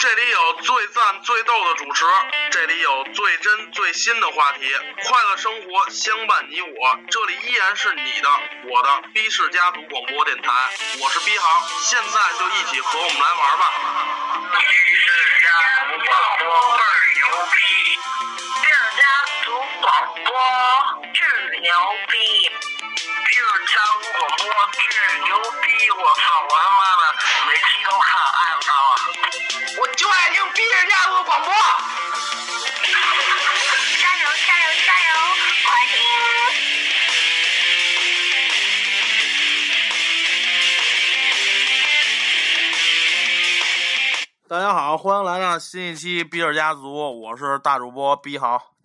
这里有最赞最逗的主持，这里有最真最新的话题，快乐生活相伴你我。这里依然是你的、我的 B 氏家族广播电台，我是 B 航，现在就一起和我们来玩吧。！B 氏家族广播倍儿牛逼，，B 氏家族广播巨牛逼，，B 氏家族广播巨牛逼！我操，我他妈的每期都看，爱不着啊！我广播。加油加油加油！快听！大家好，欢迎来到新一期比尔家族，我是大主播逼豪。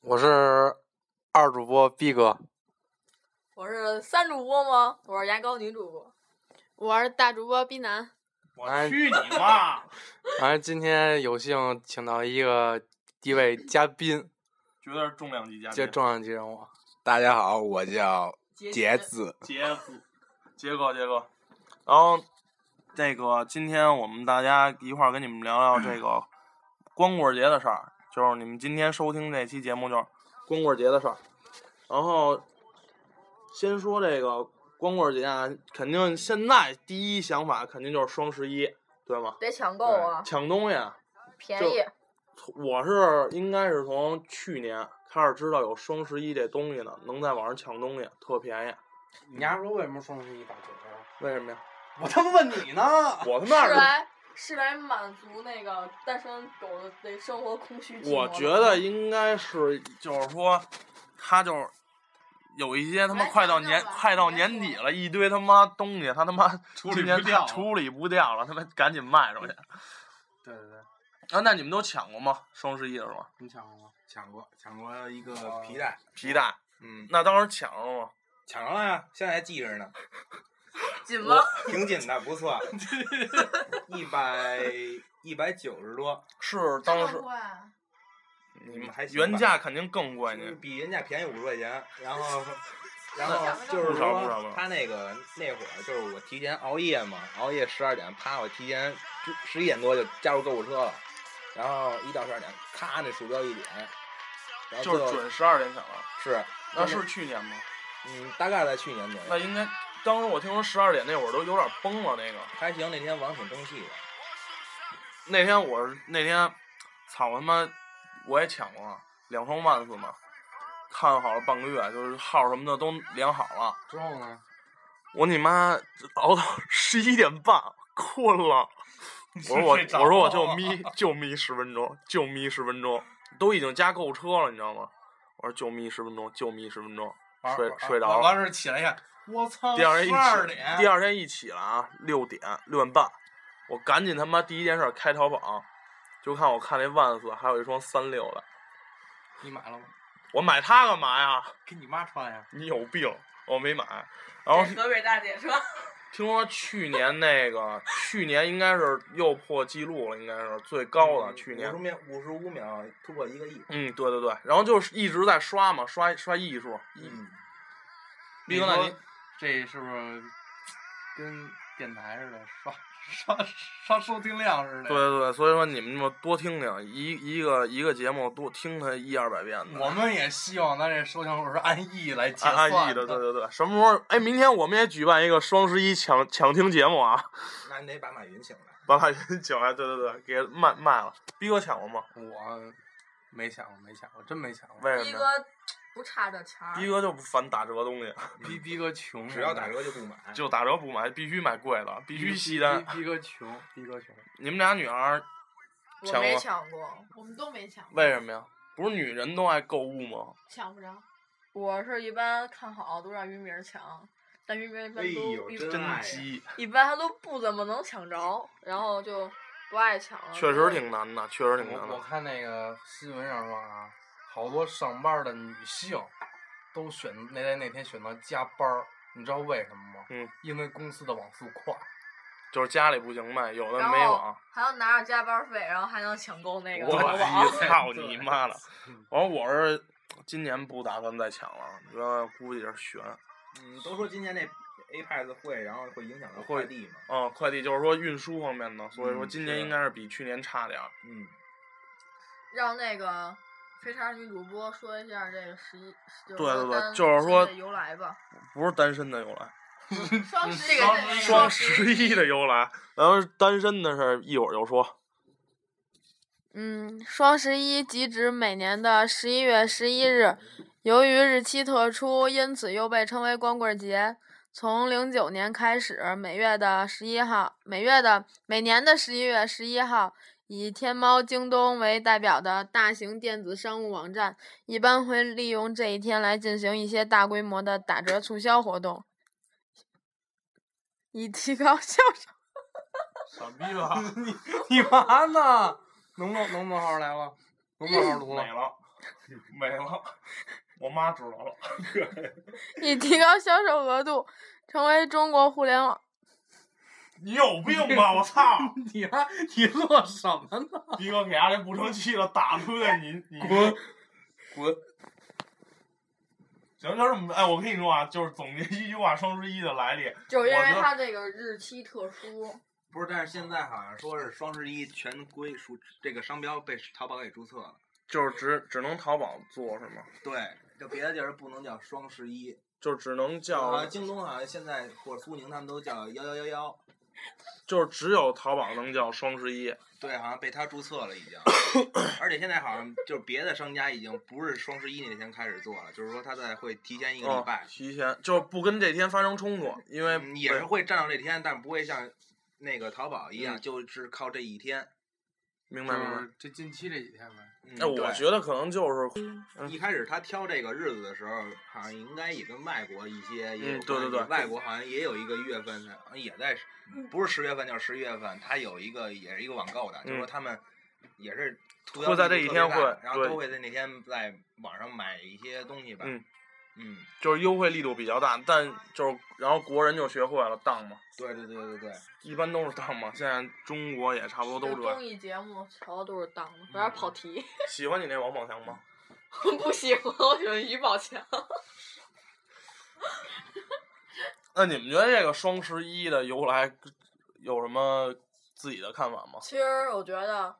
我是二主播逼哥，我是三主播吗？我是牙膏女主播。我是大主播逼男，我去你妈！反正今天有幸请到一个一位嘉宾，绝对是重量级嘉宾。这重量级人物。大家好，我叫杰杰子。杰子，杰哥，杰哥。然后，这个今天我们大家一块儿跟你们聊聊这个 光棍节的事儿，就是你们今天收听这期节目就是光棍节的事儿。然后，先说这个光棍节啊，肯定现在第一想法肯定就是双十一，对吗？得抢购啊，抢东西。便宜。我是应该是从去年开始知道有双十一这东西呢，能在网上抢东西，特便宜。你丫说为什么双十一打折啊？为什么呀？我他妈问你呢！我他妈是是来是来满足那个单身狗的那生活空虚寂寞。我觉得应该是，就是说，他就是有一些他妈快到年快到年底了，一堆他妈东西，他他妈 处理今年不掉处理不掉了，他妈赶紧卖出去。对对对，啊，那你们都抢过吗？双十一的时候，你抢过吗？抢过，抢过一个皮带，皮带，嗯，那当时抢了吗？抢着了呀，现在还记着呢，紧吗？挺紧的，不错，一百一百九十多，是当时你们还行原价肯定更贵呢。比原价便宜五十块钱，然后。然后就是说，他那个那会儿就是我提前熬夜嘛，熬夜十二点，啪，我提前十十一点多就加入购物车了，然后一到十二点，咔，那鼠标一点，然后就是准十二点抢了，是，那是去年吗？嗯，大概在去年左右。那应该，当时我听说十二点那会儿都有点崩了。那个还行，那天网挺争气的。那天我是那天，操他妈，我也抢过两双万斯嘛，看好了半个月，就是号什么的都量好了。之后呢？我你妈熬到十一点半困了，我说我我说我就眯就眯十分钟，就眯十分钟，都已经加购物车了，你知道吗？我说就眯十分钟，就眯十分钟，睡睡着了。完事起来一看，我操！第二天一第二天一起来啊，六点六点半，我赶紧他妈第一件事开淘宝，就看我看那万斯还有一双三六的，你买了吗？我买它干嘛呀？给你妈穿呀！你有病，我没买。然后河北大姐说，听说去年那个，去年应该是又破纪录了，应该是最高的。去年五十，秒，五十五秒突破一个亿。嗯，对对对，然后就是一直在刷嘛，刷刷亿数。嗯，逼哥，那你这是不是跟电台似的，刷刷刷 收听量似的？对对对，所以说你们就多听听，一一个一个节目多听它一二百遍的。我们也希望咱这收听数是按亿来计按算按亿的，对对对。什么时候？哎，明天我们也举办一个双十一抢抢听节目啊！那你得把马云请来。把马云请来，对对对，给卖卖了。逼哥抢过吗？我没抢过，没抢过，真没抢过。为什么不差这钱儿。逼哥就不烦打折东西，逼逼哥穷，只要打折就不买。就打折不买，必须买贵的，必须逼西单。逼逼哥穷，逼哥穷。你们俩女孩儿我没抢过？我们都没抢过，为什么呀？不是女人都爱购物吗？抢不着。我是一般看好都让于明抢，但于明儿一般哎呦都一真爱呀真急，一般他都不怎么能抢着，然后就不爱抢了。确实挺难的，确实挺难的。我我看那个新闻上说啊，好多上班的女性都选那天那天选择加班儿，你知道为什么吗？嗯，因为公司的网速快。就是家里不行呗，有的没网。还要拿着加班费，然后还能抢购那个我。操你妈的！完了，我是今年不打算再抢了，觉得估计是悬。嗯，都说今年那 Apex 会，然后会影响到快递嘛。嗯，快递就是说运输方面的，所以说嗯今年应该是比去年差点儿。嗯，让那个飞叉女主播说一下这个十一，对对对就是说由来吧。不是单身的由来，双十一，双十一的由来，然后单身的事儿一会儿就说。嗯，双十一即指每年的十一月十一日，由于日期特殊，因此又被称为光棍节。从零九年开始，每月的十一号，每月的每年的十一月十一号，以天猫、京东为代表的大型电子商务网站，一般会利用这一天来进行一些大规模的打折促销活动，以提高销售。傻逼吧？你你嘛呢？能不能能不能好好来了？能不能好好读了没？了，没了，我妈知道了。以提高销售额度，成为中国互联网。你有病吧！我操！你还你乐什么呢？逼哥给家这不成器了，打出来你你滚滚！行，就这么哎，我跟你说啊，就是总结一句话，双十一的来历，就是因为它这个日期特殊。不是，但是现在好像说是双十一全归属这个商标被淘宝给注册了。就是只只能淘宝做是吗？对，就别的地儿不能叫双十一，就只能好叫像，京东好像现在或者苏宁他们都叫幺幺幺幺。就是只有淘宝能叫双十一。对，好像被他注册了已经，而且现在好像就是别的商家已经不是双十一那天开始做了，就是说他在会提前一个礼嗯拜，，提前就是不跟这天发生冲突，因为嗯也是会占到这天，但不会像那个淘宝一样，嗯就是靠这一天。就明白明白。是这近期这几天呗。嗯哎，我对觉得可能就是嗯一开始他挑这个日子的时候，好像应该也跟外国一些也有嗯对对关系对外国好像也有一个月份，好像也在，不是十月份就是十一月份，他有一个也是一个网购的，就是说他们也是促销嗯会在这一天大会然后都会在那天在网上买一些东西吧。嗯嗯就是优惠力度比较大，但就是然后国人就学会了当嘛，对对对对对，一般都是当嘛。现在中国也差不多都这综艺节目瞧的都是当的，有点跑题。喜欢你那王宝强吗？不喜欢，我喜欢于宝强。那你们觉得这个双十一的由来有什么自己的看法吗？其实我觉得，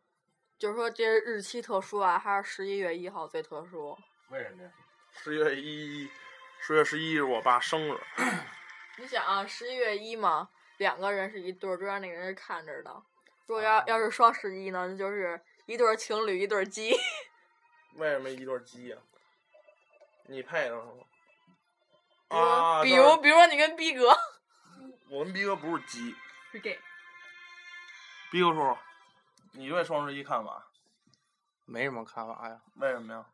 就是说这日期特殊啊，还是十一月一号最特殊。为什么呀？十月一，十月十一是我爸生日，你想啊，十一月一嘛，两个人是一对儿，中间那个人是看着的。如果要要是双十一呢，那就是一对儿情侣，一对儿鸡。为什么一对鸡呀、你配的是吗？比如啊，比如比如说你跟逼哥，我跟逼哥不是鸡，是 gay。逼哥叔叔，你对双十一看法？没什么看法呀。为什么呀？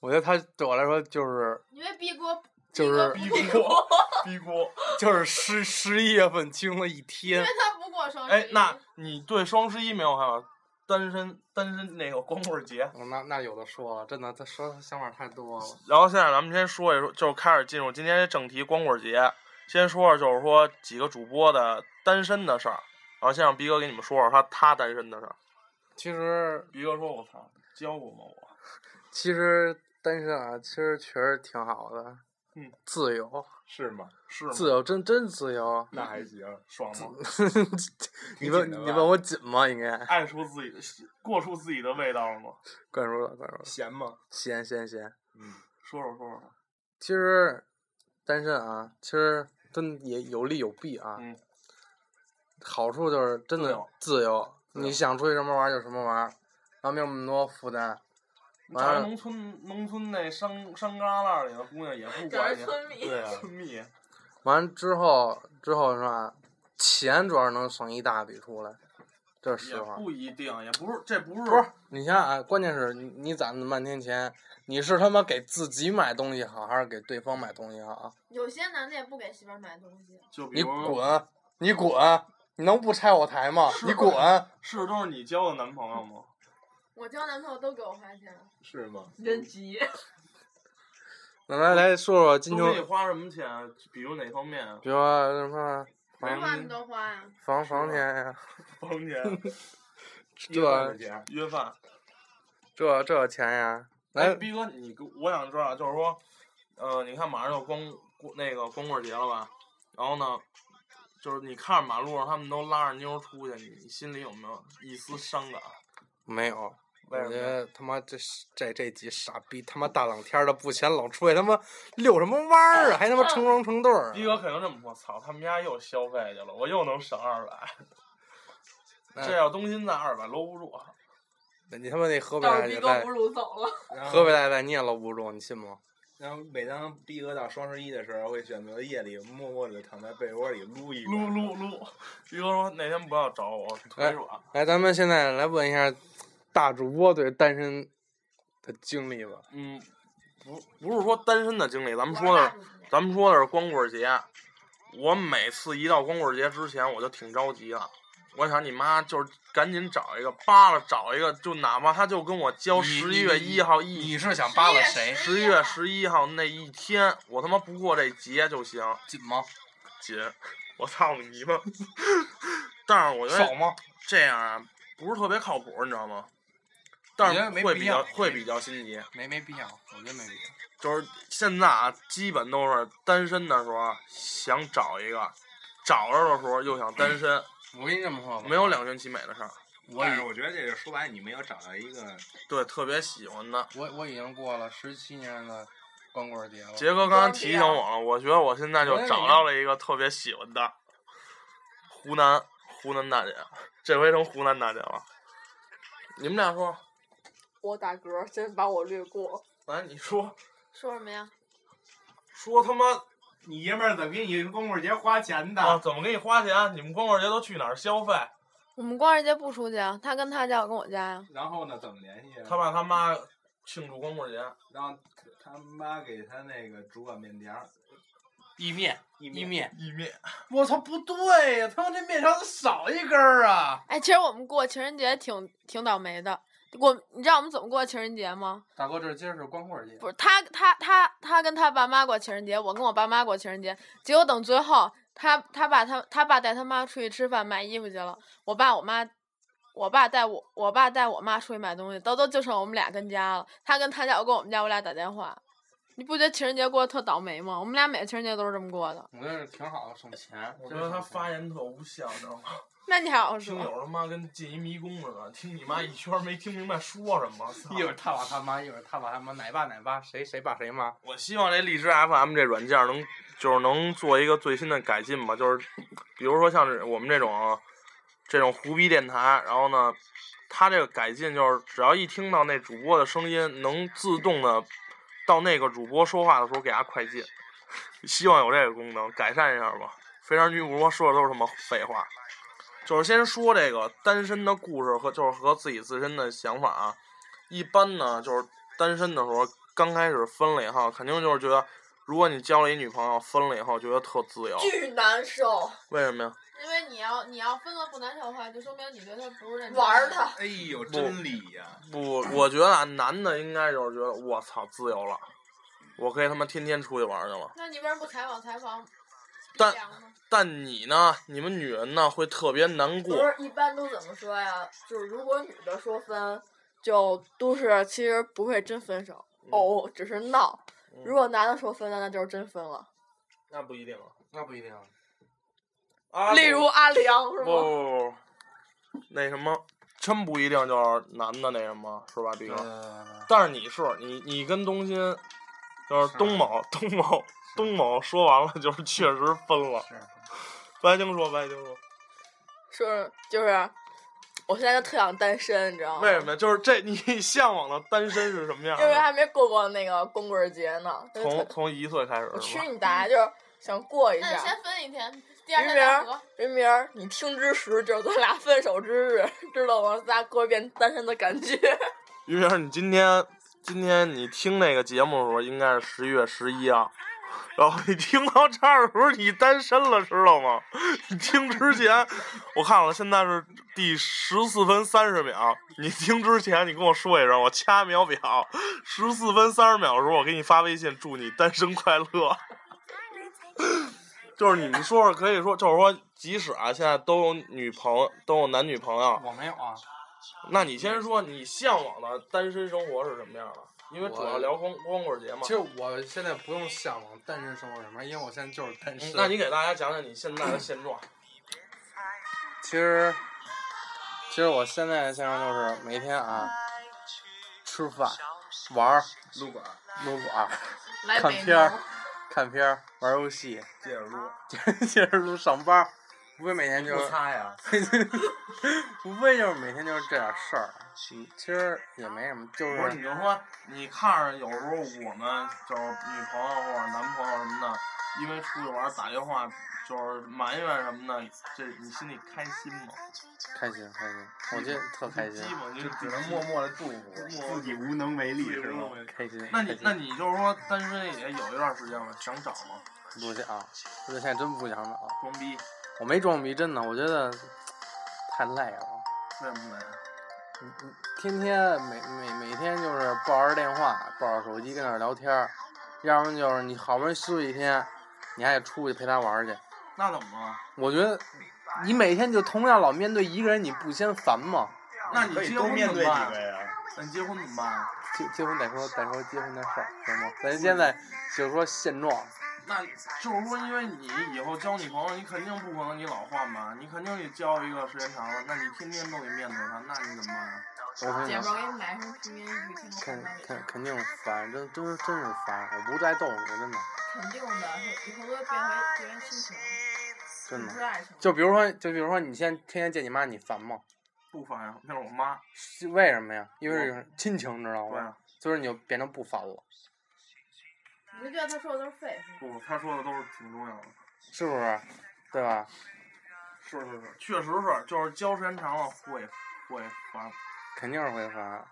我觉得他对我来说就是因为逼哥，就是逼锅，逼锅。就是十十一月份其中的一因天为。他不过双十一。哎，那你对双十一没有看法？单身单身那个光棍节。哦那那有的说了，真的，他说的想法太多了。然后现在咱们先说一说，就是开始进入今天这正题光棍节。先说说就是说几个主播的单身的事儿，然后先让逼哥给你们说说他他单身的事儿。其实逼哥说：“我操，教过吗我？其实单身啊，其实确实挺好的。嗯，自由，是吗？是吗？自由，真真自由。那还行，爽吗？你问你问我紧吗？应该爱出自己的，过出自己的味道了吗？关注了，关注了。闲吗？咸咸咸。嗯，说说说说。其实单身啊，其实真也有利有弊啊。嗯。好处就是真的自由自由，你想出去什么玩儿就什么玩儿，然后没有那么多负担。完了咱农村农村那山山旮旯里的姑娘也不管你，村民。对啊，村蜜。完之后之后是吧？钱主要能省一大笔出来，这是实话。不一定，也不是，这不是不是，你想想啊，关键是你你攒那么半天钱，你是他妈给自己买东西好，还是给对方买东西好？有些男的也不给媳妇买东西。就比如滚！你滚！你能不拆我台吗？你滚！是都是你交的男朋友吗？我交男朋友都给我花钱，是吗？真急。那来来说说金秋都给，你花什么钱？比如哪方面啊？比如说什么房花你都花呀。房房钱呀，房钱、这约饭。这这钱呀，哎，来逼哥，你给我想知道，就是说，呃，你看马上要光光那个光棍节了吧？然后呢，就是你看着马路上他们都拉着妞儿出去，你你心里有没有一丝伤感？没有。为什么呀？我觉得他妈这这这几傻逼他妈大冷天的不嫌冷，出去他妈遛什么弯儿啊？还他妈成双成对儿啊。逼哥肯定这么说，操，他们家又消费去了，我又能省二百。这要东心在二百搂不住，那你他妈那河北大姐在逼哥不路走了，河北大姐在你也搂不住，你信吗？然后每当逼哥到双十一的时候，会选择夜里默默的躺在被窝里撸一撸撸 撸。逼哥说那天不要找我，腿软。来，咱们现在来问一下大主播对单身的经历吧。嗯，不不是说单身的经历，咱们说的是咱们说的是光棍节。我每次一到光棍节之前，我就挺着急的。我想你妈就是赶紧找一个扒拉找一个，就哪怕他就跟我交十一月一号一你是想扒拉谁？十一月十一号那一天，我他妈不过这节就行。紧吗？紧，我操你妈！但是我觉得少吗？这样啊，不是特别靠谱，你知道吗？但我觉得是会比较会比较心急。没没必要，我觉得没必要。就是现在啊，基本都是单身的时候啊想找一个，找着的时候又想单身，我跟你这么说吧，没有两全其美的事儿。我已但是我觉得这个说白了，你没有找到一个对，特别喜欢的。我我已经过了十七年的光棍节了。杰哥刚刚提醒我了，我觉得我现在就找到了一个特别喜欢的湖南湖南大姐，这回成湖南大姐了。你们俩说，我打嗝，先把我略过。来你说说什么呀？说他妈你爷们儿怎么给你光棍节花钱的？啊，怎么给你花钱？你们光棍节都去哪儿消费？我们光棍节不出去啊，他跟他家，我跟我家呀。然后呢，怎么联系啊？他爸他妈庆祝光棍节，然后他妈给他那个煮碗面条儿，意面，意意面。意面。我操，不对呀，他妈这面条少一根儿啊？哎，其实我们过情人节挺挺倒霉的。我，你知道我们怎么过情人节吗？大哥，这今儿是光棍节。不是他他他他跟他爸妈过情人节，我跟我爸妈过情人节。结果等最后，他他爸他他爸带他妈出去吃饭买衣服去了，我爸我妈，我爸带我我爸带我妈出去买东西，都都就剩我们俩跟家了。他跟他家，我跟我们家，我俩打电话。你不觉得情人节过得特倒霉吗？我们俩每个情人节都是这么过的。我觉得挺好的，省钱。我觉得他发言特无效，知道吗？那你还好说？听友他妈跟进一迷宫似的，听你妈一圈没听明白说什么。一会儿他爸他妈，一会儿他爸他妈，奶爸奶爸，谁谁爸谁妈。我希望这荔枝 FM 这软件能就是能做一个最新的改进吧，就是比如说像是我们这种这种胡逼电台，然后呢，它这个改进就是只要一听到那主播的声音，能自动的到那个主播说话的时候给他快进，希望有这个功能，改善一下吧。非常女主播说的都是什么废话，就是先说这个单身的故事和就是和自己自身的想法啊。一般呢，就是单身的时候刚开始分了以后，肯定就是觉得，如果你交了一女朋友，分了以后觉得特自由，巨难受，为什么呀？因为你要你要分了不难受的话，就说明你对他不是认真玩儿他。哎呦，真理呀、不，我觉得啊，男的应该就是觉得我操自由了，我可以他妈天天出去玩去了。那你为什么不采访采访？但但你呢，你们女人呢会特别难过。不是一般都怎么说呀？就是如果女的说分，就都是其实不会真分手，哦，只是闹。嗯如果男的说分了，那就是真分了。那不一定啊。那不一定。啊例如阿良是吗？不不，那什么，真不一定就是男的那什么，是吧，毕哥？呃，但是你是你，你跟东新，就是东某东某东某说完了，就是确实分了。是。白晶说，白晶说，说就是，我现在就特想单身，你知道吗？为什么呀？就是这你 向往的单身是什么样的？因为还没过过那个光棍节呢。从从一岁开始我去？你大爷！就是想过一下。那先分一天，第二人名儿天再合。，人名，你听之时就是咱俩分手之日，知道吗？咱俩过一遍单身的感觉。于明，你今天今天你听那个节目的时候，应该是十一月十一啊。然后你听到这儿的时候，你单身了，知道吗？你听之前，我看了，现在是第十四分三十秒。你听之前，你跟我说一声，我掐秒表。十四分三十秒的时候，我给你发微信，祝你单身快乐。就是你们说说，可以说，就是说，即使啊，现在都有女朋友，都有男女朋友，我没有啊。那你先说，你向往的单身生活是什么样的？因为主要聊光光棍节嘛其。实我现在不用向往单身生活什么，因为我现在就是单身。嗯那你给大家讲讲你现在的现状。其实，其实我现在的现状就是每天啊，吃饭、玩儿、撸管儿撸管儿、看片儿农、看片儿、玩游戏，接着录，接着录上班儿，无非每天就 不是，擦呀。无非就是每天就是这点事儿。嗯，其实也没什么，就不是，是你就说你看着有时候我们就是女朋友或者男朋友什么的，因为出去玩打电话就是埋怨什么的，这你心里开心吗？开心开心，我觉得特开心就只能默默的祝福。自己无能为力是吗？开心。那你那你就是说单身也有一段时间了，想找吗？不想，我现在真不想找。装逼？我没装逼，真的，我觉得太累了。为什么呢？你你天天每每每天就是抱着电话，抱着手机跟那儿聊天儿，要不然就是你好不容易休息一天，你还得出去陪他玩儿去。那怎么了？我觉得你每天就同样老面对一个人，你不嫌烦吗？那你结婚怎么办？呀。那你结婚怎么办？结结婚再说再说结婚的事儿，行吗？咱现在就说现状，那就是说，因为你以后交女朋友，你肯定不可能你老换吧？你肯定得交一个时间长了，那你天天都得面对她，那你怎么办啊？姐我跟你讲，们儿给你买什么平民玉听肯看肯肯定烦，真真真是烦，我不带逗你的，真的肯定的，以后都会变回别人亲情，真的。就比如说，就比如说，你现在天天见你妈，你烦吗？不烦呀，那是我妈。为什么呀？因为是亲情，知道吗对啊？所以你就变成不烦了，你觉得他说的都是废话？不，他说的都是挺重要的。是不是？对吧？是是是，确实是，就是交时间长了会会烦。肯定是会烦。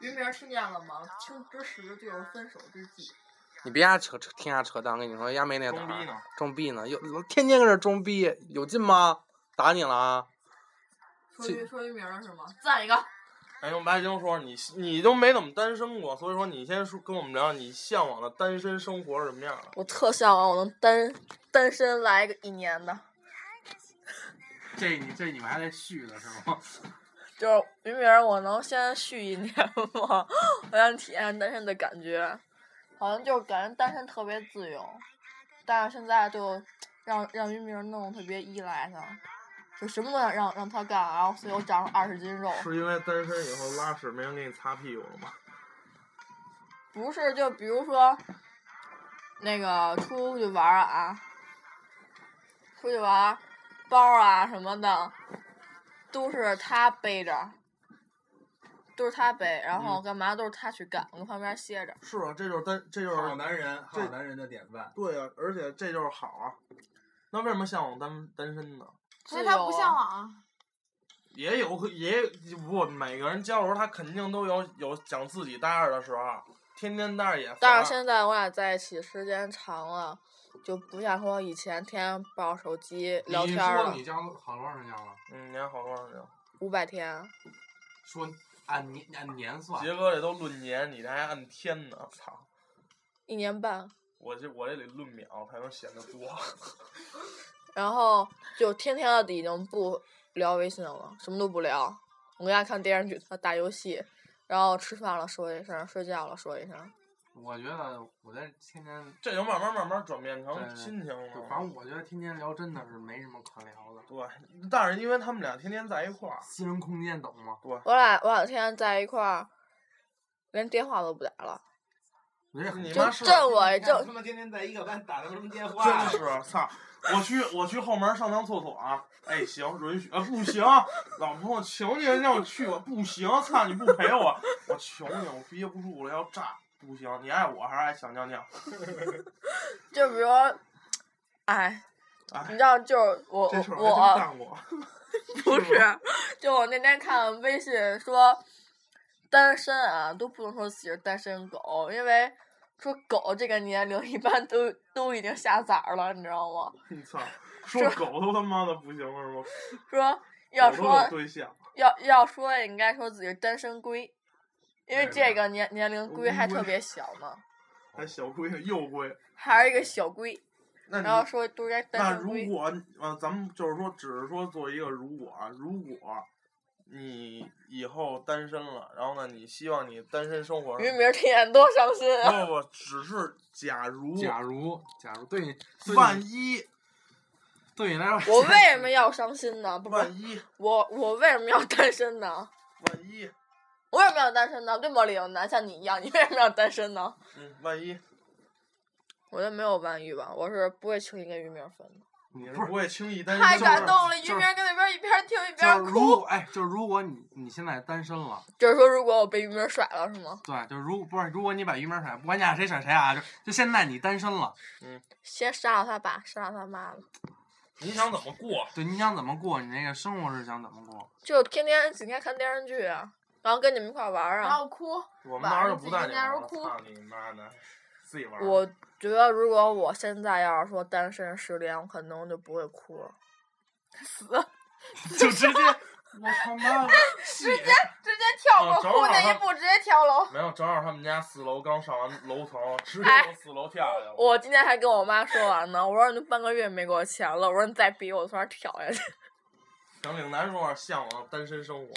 于明听见了吗？情之时就是分手之际。你别瞎扯扯，听瞎扯淡，我跟你说，丫没那胆儿装逼呢？装逼呢，有天天搁这装逼，有劲吗？打你了啊！说于说于明儿是吗？赞一个。哎，用白晶说，你你都没怎么单身过，所以说你先说跟我们聊你向往的单身生活是什么样的？我特向往我能单单身来个一年的，这你这你们还得续的是吗？就是明明我能先续一年吗？我想体验单身的感觉，好像就是感觉单身特别自由，但是现在就让让于明弄得特别依赖他，就什么都想让让他干，然后所以我长了二十斤肉。是因为单身以后拉屎没人给你擦屁股了吗？不是，就比如说，那个出去玩啊，出去玩，包啊什么的，都是他背着，都是他背，然后干嘛都是他去干，我跟旁边歇着。是啊，这就是单，这就是好男人，好男人的典范。对啊，而且这就是好啊。那为什么向往单单身呢？所以他不自由啊向往啊。也有可也不，每个人交的时候他肯定都有有想自己待着的时候，天天待着也。但是现在我俩在一起时间长了，就不像说以前天天抱手机聊你天儿了说你，交好多长时间了？嗯，年好多少年？五百天。说按年按年算，杰哥这都论年，你这还按天呢，操！一年半，我这我这得论秒才能显得多。然后就天天的已经不聊微信了，什么都不聊。我跟他看电视剧，他打游戏，然后吃饭了说一声，睡觉了说一声。我觉得我在天天，这就慢慢慢慢转变成对亲情了。反正我觉得天天聊真的是没什么可聊的，对，但是因为他们俩天天在一块儿，私人空间懂吗？我俩我俩天天在一块儿，连电话都不打了，你妈是这我一你看震他妈天天在一个班打电真话？真是操！我去我去后门上趟厕所啊！哎，行，允许啊，不行，老婆，我求你了，让我去吧，不行，操，你不陪我，我求你，我憋不住了，要炸，不行，你爱我还是爱想尿尿？就比如说，哎，你哎，知道，就是我这事儿我。不是，就我那天看微信说，单身啊都不能说自己是单身狗，因为说狗这个年龄一般都都已经下崽儿了，你知道吗？你操，说狗都他妈的不行了是吗？说要说要要说应该说自己是单身龟，因为这个年年龄龟还特别小呢，还小龟幼龟。还是一个小龟，那然后你说都该单那身龟。如果呃，咱们就是说，只是说做一个如果啊，如果你以后单身了，然后呢，你希望你单身生活于明儿听见多伤心啊！不不，只是假如假如假如对你对万一对你来说，我为什么要伤心呢？不不，万一我我为什么要单身呢？万一我为什么要单身呢？对吗，李有男像你一样，你为什么要单身呢？嗯万一我觉得没有万一吧，我是不会轻易跟于明分的。不是你是不会轻易单身太感动了，就是于明跟那边一边听一就边是如哭。果哎，就是如果你你现在单身了，就是说，如果我被于明甩了，是吗？对，就是如不是如果你把于明甩，不管你俩谁甩谁啊，就就现在你单身了，嗯先杀了他爸，杀了他妈了，你想怎么过？对，你想怎么过，你那个生活是想怎么过？就天天整天看电视剧啊，然后跟你们一块玩儿然啊。后哭，我们那儿就不带你玩了，哭操你妈的，自己玩。我觉得如果我现在要是说单身失恋，我可能就不会哭了。死 就直接，我他妈，直接直接跳过哭那一步，直接跳楼。没有，正好他们家四楼刚上完楼层，直接哎从四楼跳下去了。我今天还跟我妈说完呢，我说你半个月没给我钱了，我说你再逼我，从那儿跳下去。向岭南说向往单身生活，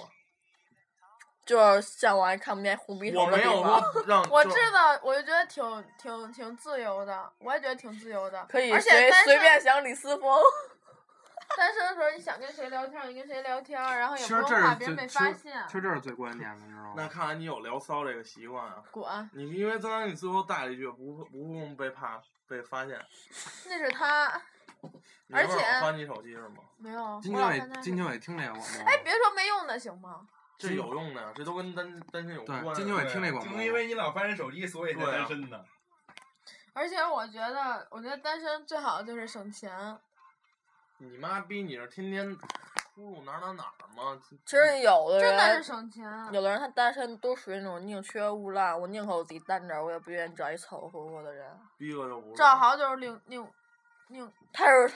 就是向往看不见红鼻头的地我没有。说 让我知道，我就觉得挺挺挺自由的，我也觉得挺自由的。可以而且随随单身便想李思峰。单身的时候，你想跟谁聊天，你跟谁聊天，然后也不用怕别人被发现其。实这是最关键的，你知道吗那？看来你有聊骚这个习惯啊。滚，你因为刚才你最后带了一句不不用被怕被发现，那是他你而且翻你手机是吗？没有。金秋伟我老看他金秋伟听这个广播吗？哎，别说没用的行吗？这有用的，这都跟单单身有关。对，金听这广播吗，就因为你老翻人手机，所以才单身的。而且我觉得，我觉得单身最好的就是省钱。你妈逼你是天天出入哪儿哪儿哪儿吗？其实有的真的是，省钱。有的人他单身都属于那种宁缺毋滥，我宁可我自己单着，我也不愿意找一凑合合合的人。逼个就不。赵豪就是宁宁宁，他是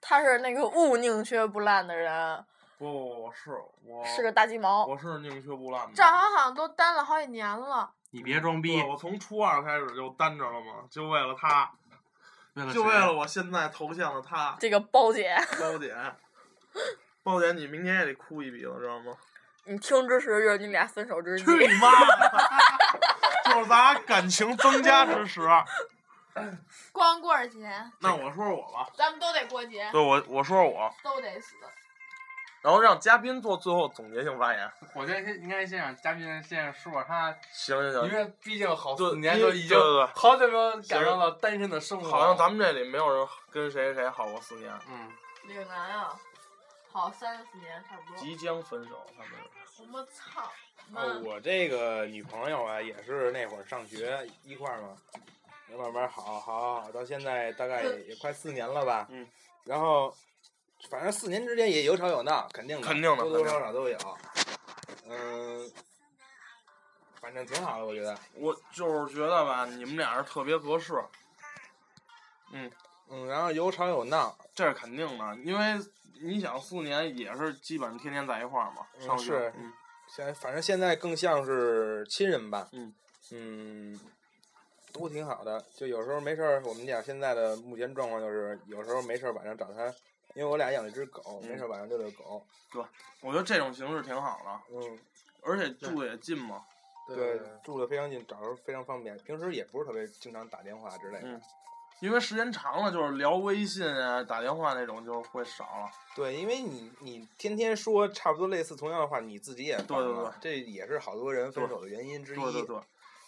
他是那个勿宁缺不滥的人，不不不，我是我是个大鸡毛。我是宁缺毋滥的。赵航好像都单了好几年了。你别装逼对，，我从初二开始就单着了嘛，就为了他，为了就为了我现在头像的他，这个包姐，包姐。包姐，你明天也得哭一鼻子，知道吗？你听之时就是你俩分手之际。去你妈！就是咱俩感情增加之时。光棍节，那我说说我吧，咱们都得过节，对我我说说我，都得死。然后让嘉宾做最后总结性发言。我觉得先应该先让嘉宾先说说他，行行行，因为毕竟好对四年都已经好久没有赶上了单身的生活。好像咱们这里没有人跟谁谁好过四年，嗯，岭南啊，好三四年差不多。即将分手，他们我操！哦，我这个女朋友啊，也是那会儿上学一块儿嘛，慢慢好好好，到现在大概也也快四年了吧。嗯。然后，反正四年之间也有吵有闹，肯定的，肯定的多多少少都有。嗯，反正挺好的，我觉得。我就是觉得吧，你们俩是特别合适，嗯嗯，然后有吵有闹，这是肯定的，因为你想四年也是基本上天天在一块儿嘛，嗯是嗯现在反正现在更像是亲人吧。嗯嗯，都挺好的。就有时候没事儿，我们俩现在的目前状况就是，有时候没事儿晚上找他，因为我俩养了一只狗，嗯没事儿晚上遛遛狗。对我觉得这种形式挺好的，嗯，而且住的也近嘛。对，住的非常近，找着非常方便。平时也不是特别经常打电话之类的。嗯因为时间长了，就是聊微信啊、打电话那种就会少了。对，因为你你天天说差不多类似同样的话，你自己也对对对这也是好多人分手的原因之一。对对对，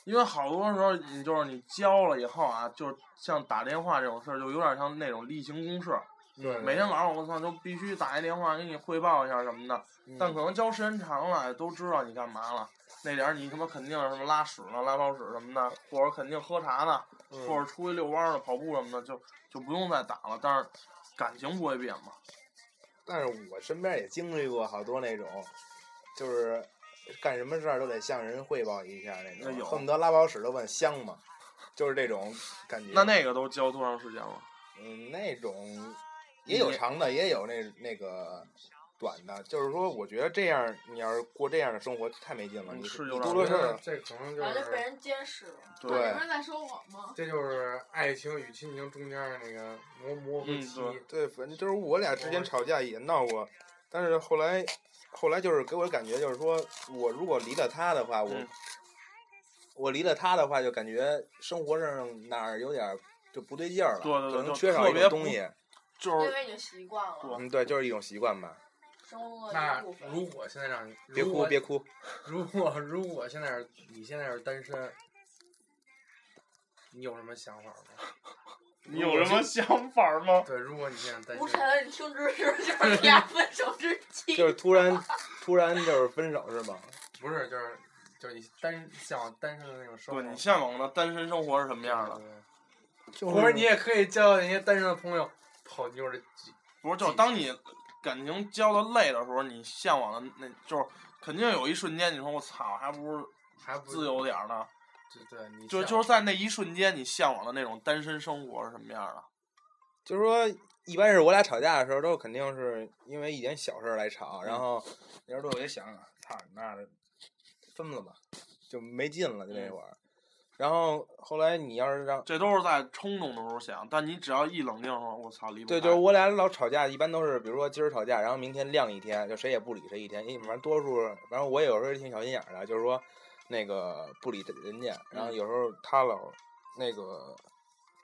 因为好多时候你就是你交了以后啊，就是像打电话这种事儿，就有点像那种例行公事。对每天晚上我操就必须打一电话给你汇报一下什么的，嗯但可能交时间长了，都知道你干嘛了。那点儿你他妈肯定是什么拉屎呢、拉泡屎什么的，或者肯定喝茶呢，嗯或者出去遛弯儿呢、跑步什么的，就就不用再打了。但是感情不会变嘛。但是我身边也经历过好多那种，就是干什么事儿都得向人汇报一下那种，恨不得拉泡屎都问香吗？就是这种感觉。那那个都交多长时间了？嗯，那种也有长的，也有那那个短的。就是说，我觉得这样，你要是过这样的生活太没劲了。你是有点多多事儿，这可能就反正被，人监视了。对不是在说我吗？这就是爱情与亲情中间的那个磨磨合嗯期。对对，反正就是我俩之间吵架也闹过，但是后来后来就是给我的感觉就是说，我如果离了他的话，我、嗯我离了他的话，就感觉生活上哪儿有点儿就不对劲儿了，对对对可能缺少一个东西。就是因为已经习惯了，嗯，对，就是一种习惯吧。生活的那一部分。如果现在让你别哭，别哭。如果如果现在是你现在是单身，你有什么想法吗？你有什么想法吗？对，如果你现在单不是，身，你听知识就是你俩分手之际。就是突然突然就是分手是吧？不是就是就是你单向往单身的那种生活。对你向往的单身生活是什么样的？或者你也可以交那些单身的朋友，泡妞的机不是，就是当你感情交的累的时候，你向往的那就是肯定有一瞬间，你说我操，还不如还不自由点儿呢。对对，你就向就是在那一瞬间，你向往的那种单身生活是什么样的？就是说，一般是我俩吵架的时候，都肯定是因为一点小事儿来吵，然后那时候我也想，操你妈的，分了吧，就没劲了，就那会儿。然后后来你要是让，这都是在冲动的时候想，但你只要一冷静的时候，我操，离不对，就是我俩老吵架，一般都是比如说今儿吵架，然后明天晾一天，就谁也不理谁一天。因为反正多数，反正我有时候挺小心眼的，就是说那个不理人家，然后有时候他老那个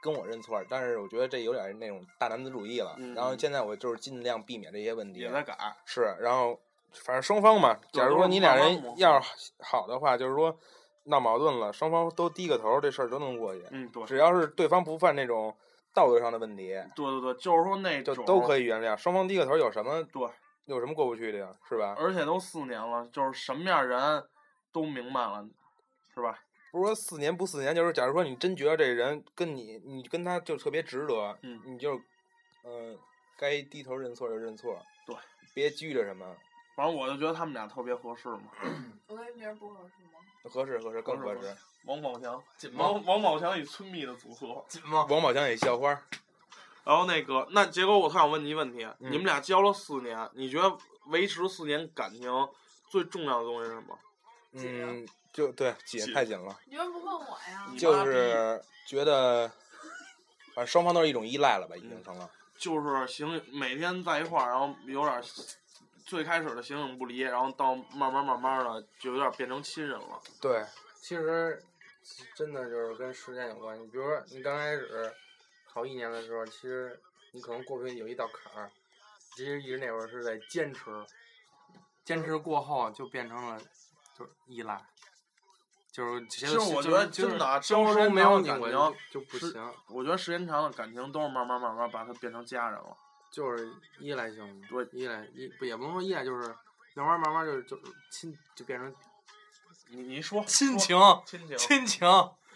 跟我认错，但是我觉得这有点那种大男子主义了。嗯然后现在我就是尽量避免这些问题。也在改。是，然后反正双方嘛，假如说你俩人要是好的话，就是说闹矛盾了，双方都低个头儿，这事儿都能过去。嗯，对，只要是对方不犯那种道德上的问题，对对对，就是说那种就都可以原谅。双方低个头儿有什么对，有什么过不去的呀？是吧？而且都四年了，就是什么样人都明白了，是吧？不是说四年不四年，就是假如说你真觉得这人跟你，你跟他就特别值得，嗯你就，嗯、该低头认错就认错，对，别拘着什么，反正我就觉得他们俩特别合适嘛。我跟别人不合适吗？合适合适更合适合适。王宝强，吗王王宝强与村蜜的组合。紧吗？王宝强与校花，然后那个，那结果我特想问你一问题：嗯你们俩交了四年，你觉得维持四年感情最重要的东西是什么？嗯，就对紧紧太紧了，你为什么不问我呀？就是觉得，反正双方都是一种依赖了吧，已经嗯成了。就是行每天在一块儿，然后有点儿最开始的形影不离，然后到慢慢慢慢的就有点变成亲人了。对，其实真的就是跟时间有关系。比如说你刚开始考一年的时候，其实你可能过不去有一道坎儿，其实一直那会儿是在坚持，坚持过后就变成了就是依赖，就是其其实我觉得真的啊生活中没有感就就不行，我觉得时间长了，感情都是慢慢慢慢把它变成家人了。就是依赖性，对依赖依不也不能说依赖，就是慢慢慢慢就是就亲就变成你你说亲情亲情，亲情。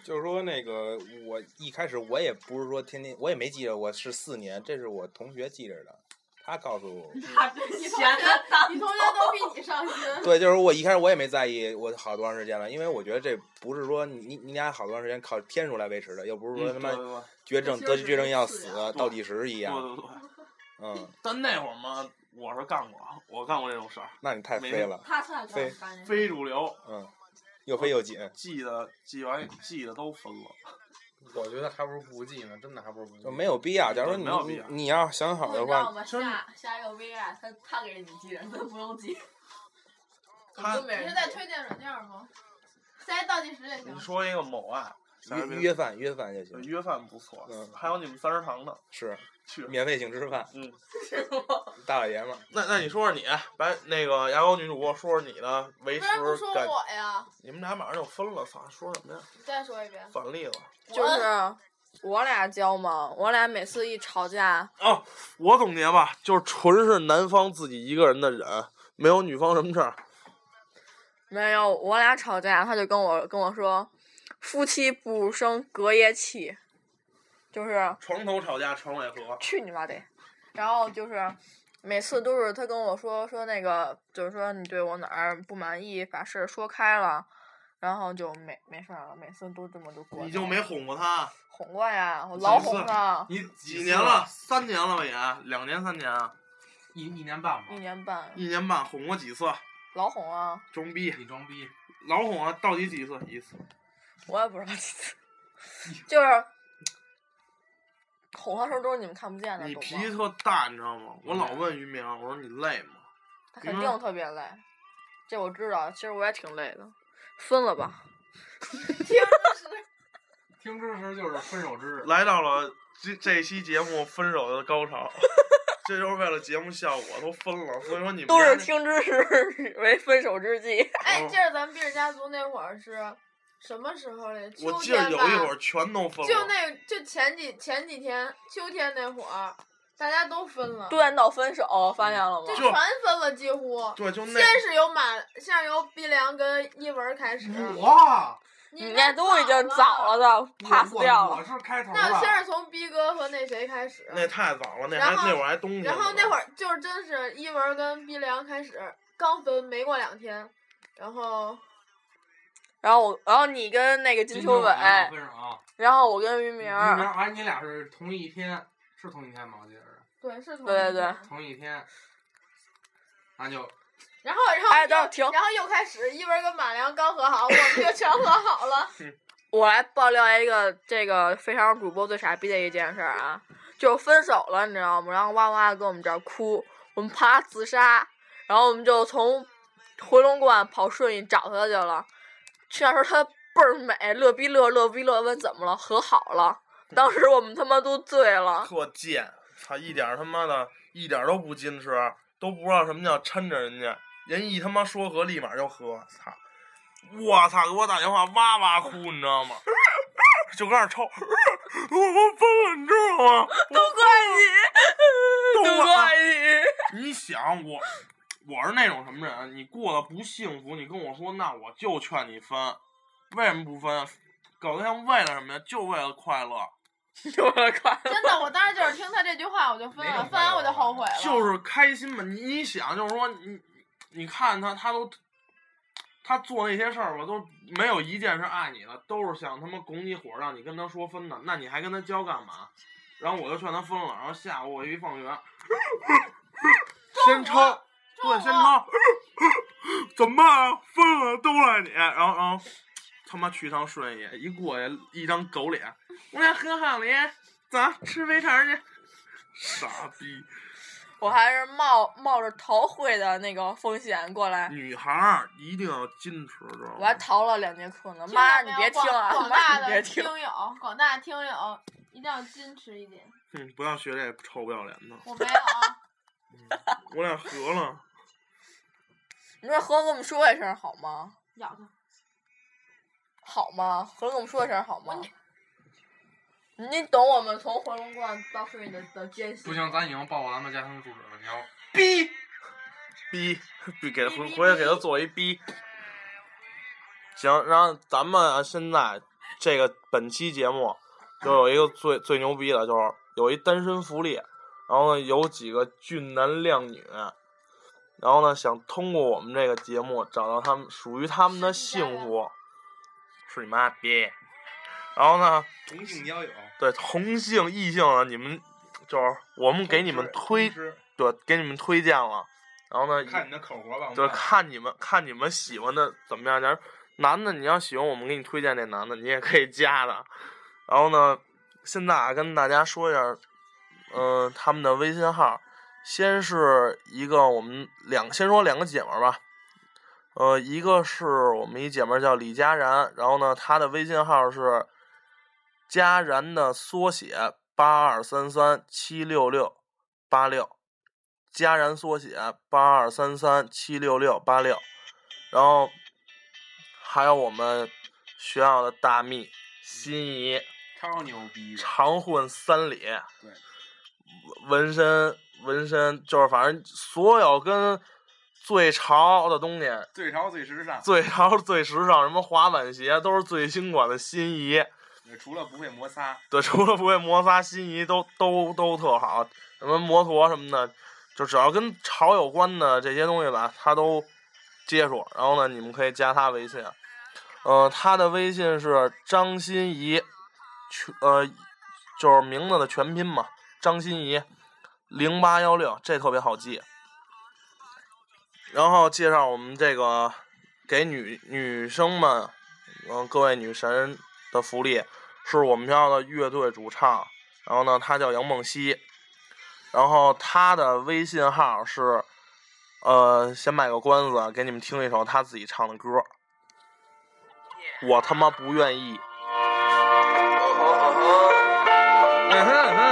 就是说那个我一开始我也不是说天天，我也没记着我是四年，这是我同学记着的，他告诉我。他真闲的当你同学都比你上心。对，就是我一开始我也没在意我好多长时间了，因为我觉得这不是说你你你俩好多长时间靠天数来维持的，又不是说他妈绝症得绝症要死倒计时一样。嗯，但那会儿嘛，我是干过，我干过这种事儿，那你太没飞了，他才刚非干这事非主流，嗯，又飞又紧。记的记完记的都分了。我觉得还不如不记呢，真的还不如不记。就没有必要。假如说对没有必要你你你要想好的话，你知道吗？下下一个 VR，他他给你记人，他不用记。他你是在推荐软件吗？塞倒计时也行你。说一个某爱，约约饭约饭就行，约饭不错，嗯还有你们三食堂的是去。免费请吃饭，嗯，大老爷们儿。那那你说说你，白那个牙膏女主播，说说你的维为持什么不说感。我呀？你们俩马上就分了，操，说什么呀？你再说一遍。反例子。就是我俩交嘛，我俩每次一吵架，哦，我总结吧，就是纯是男方自己一个人的忍，没有女方什么事儿。没有我俩吵架，他就跟我跟我说，夫妻不生隔夜气，就是床头吵架床尾和。去你妈的！然后就是每次都是他跟我说说那个，就是说你对我哪儿不满意，把事儿说开了，然后就没没事儿了。每次都这么就过去了。你就没哄过他？哄过呀？我老哄他，你几年了？？三年了吧也？两年三年啊？一一年半吧一。年半，一年半哄过几次？老哄啊！装逼，你装逼。老哄啊！到底几次？一次。我也不知道几次，就是哄他时候都是你们看不见的？你脾气特大，你知道吗？我老问于明，我说你累吗？他肯定特别累，这我知道。其实我也挺累的，分了吧。听知识就是分手知识。来到了这这期节目分手的高潮，这就是为了节目效果都分了，所以说你们都是听知识为分手之计。哎，哦记得咱们毕尔家族那会儿是什么时候来？秋我记得天吧。有一会儿全都分了，就那就前几前几天秋天那会儿，大家都分了，断到分手，发现了吗？就就全分了，几乎。对，就那先是由马，先是由毕良跟一文开始。哇，你那那都已经早了的，pass 掉了。我是开头那先是。从逼哥和那谁开始，那太早了，那然后还那会儿还冬天。然后那会儿就是真是一文跟逼良开始刚分，没过两天，然后然后我，然后你跟那个金秋伟，分手啊！然后我跟于明于明儿，儿，哎，你俩是同一天，是同一天吗？我记得是对是同对对对同一天。那就然后然后又哎等停然后又开始一文跟马良刚和好，我们就全和好了。我来爆料一个这个非常主播最傻逼的一件事儿啊，就是分手了，你知道吗？然后哇哇跟我们这儿哭，我们怕他自杀，然后我们就从回龙观跑顺义找他去了。去那时候他倍儿美，乐逼乐乐逼乐，问怎么了，和好了。当时我们他妈都醉了，特贱，他，一点他妈的，一点都不矜持，都不知道什么叫抻着人家，人一他妈说和，立马就和，操！我操，给我打电话哇哇哭，你知道吗？就搁那儿抽，我我分了，你知道吗？都怪你，都怪你。你想我，我是那种什么人？你过得不幸福，你跟我说，那我就劝你分。为什么不分？搞对象为了什么呀？就为了快乐。就为了快乐真的，我当时就是听他这句话，我就分了，分完我就后悔了。就是开心嘛。你你想，就是说你，你看他，他都，他做那些事儿吧，都没有一件是爱你的，都是想他妈拱你火，让你跟他说分的。那你还跟他交干嘛？然后我就劝他分了，然后下午我一放学，先抽，对，先抽，怎么办啊？分了都赖你，然后然后他妈去趟顺义，一过去一张狗脸，我俩和好了呀，走，吃肥肠去，傻逼。我还是冒冒着逃会的那个风险过来，女孩儿一定要矜持，知道吗？我还逃了两节课呢。妈，你别听啊！广大的你别听。听友，广大听友一定要矜持一点。嗯，不要学这臭不要脸的。我没有啊，我俩合了，你说何跟我们说一声好吗？咬他。好吗？何跟我们说一声好吗？你懂我们从回龙观到顺义的的艰辛。不行，咱已经报过咱们家庭住址了，你要逼逼逼，给他回回去给他做一逼。行，然后咱们啊现在这个本期节目就有一个最最牛逼的，就是有一单身福利，然后呢有几个俊男靓女，然后呢想通过我们这个节目找到他们属于他们的幸福，是你妈逼。然后呢，同性交友，对同性异性啊你们就是我们给你们推对给你们推荐了，然后呢看你的口活吧。就是看你们看你们喜欢的怎么样。假如男的你要喜欢我们给你推荐那男的，你也可以加的。然后呢，现在啊跟大家说一下，嗯、他们的微信号，先是一个我们两先说两个姐们儿吧，呃，一个是我们一姐们儿叫李佳然，然后呢她的微信号是佳然的缩写八二三三七六六八六。佳然缩写八二三三七六六八六，然后还有我们学校的大蜜心仪，超牛逼，长混三里，对，纹身纹身就是反正所有跟最潮的东西，最潮最时尚，最潮最时尚，什么滑板鞋都是最新款的心仪，除了不会摩擦，对，除了不会摩擦，心仪都都都特好，什么摩托什么的，就只要跟潮有关的这些东西吧，他都接触。然后呢，你们可以加他微信，呃，他的微信是张心怡，全呃就是名字的全拼嘛，张心怡零八幺六，这特别好记。然后介绍我们这个给女女生们，嗯、各位女神的福利，是我们学校的乐队主唱，然后呢，他叫杨梦溪，然后他的微信号是呃，先卖个关子，给你们听一首他自己唱的歌。我他妈不愿意。嗯哼嗯哼，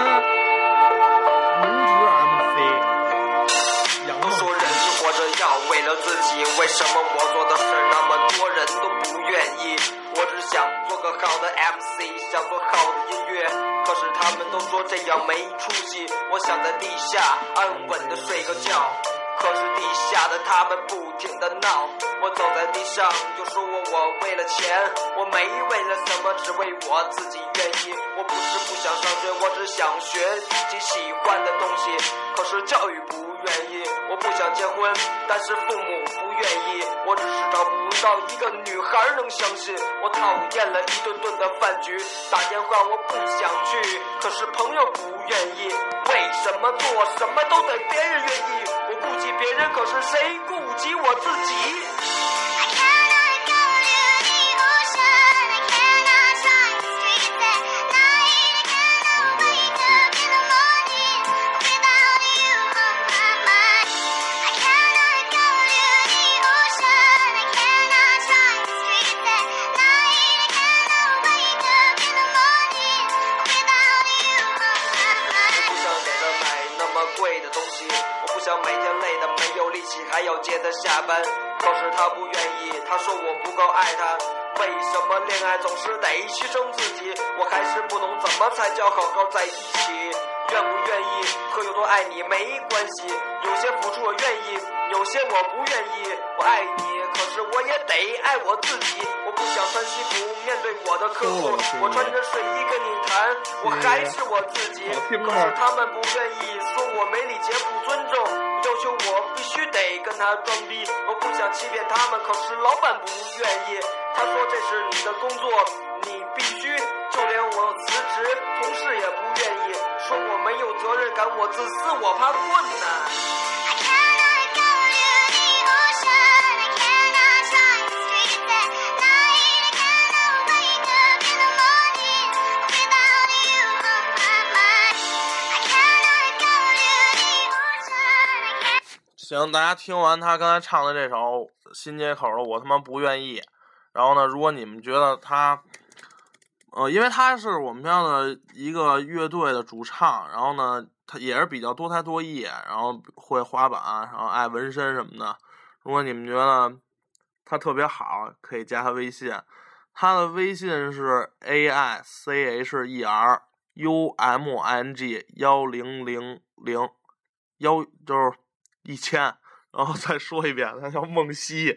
为什么我做的事那么多人都不愿意？我只想做个好的 MC，想做好的音乐，可是他们都说这样没出息。我想在地下安稳的睡个觉，可是地下的他们不停的闹。我走在地上就说我我为了钱，我没为了什么，只为我自己愿意。我不是不想上学，我只想学自己喜欢的东西，可是教育不愿意。我不想结婚，但是父母不愿意。我只是找不到一个女孩能相信。我讨厌了一顿顿的饭局，打电话我不想去，可是朋友不愿意。为什么做什么都得别人愿意？我顾及别人，可是谁顾及我自己？下班。可是他不愿意，他说我不够爱他。为什么恋爱总是得牺牲自己？我还是不懂怎么才叫好好在一起。愿不愿意和有多爱你没关系，有些付出我愿意，有些我不愿意。我爱你，可是我也得爱我自己。我不想穿西服面对我的客户，我穿着睡衣跟你谈，我还是我自己。可是他们不愿意，说我没礼节不尊重，要求我必须得跟他装逼。我不想欺骗他们，可是老板不愿意。他说这是你的工作，你必须。就连我辞职，同事也不愿意，说我没有责任感，我自私，我怕困难。行，大家听完他刚才唱的这首新街口的《我他妈不愿意》，然后呢，如果你们觉得他，呃，因为他是我们学校的一个乐队的主唱，然后呢，他也是比较多才多艺，然后会滑板，然后爱纹身什么的。如果你们觉得他特别好，可以加他微信，他的微信是 a i c h e r u m n g 幺零零零幺，就是一千。然后再说一遍，他叫梦溪，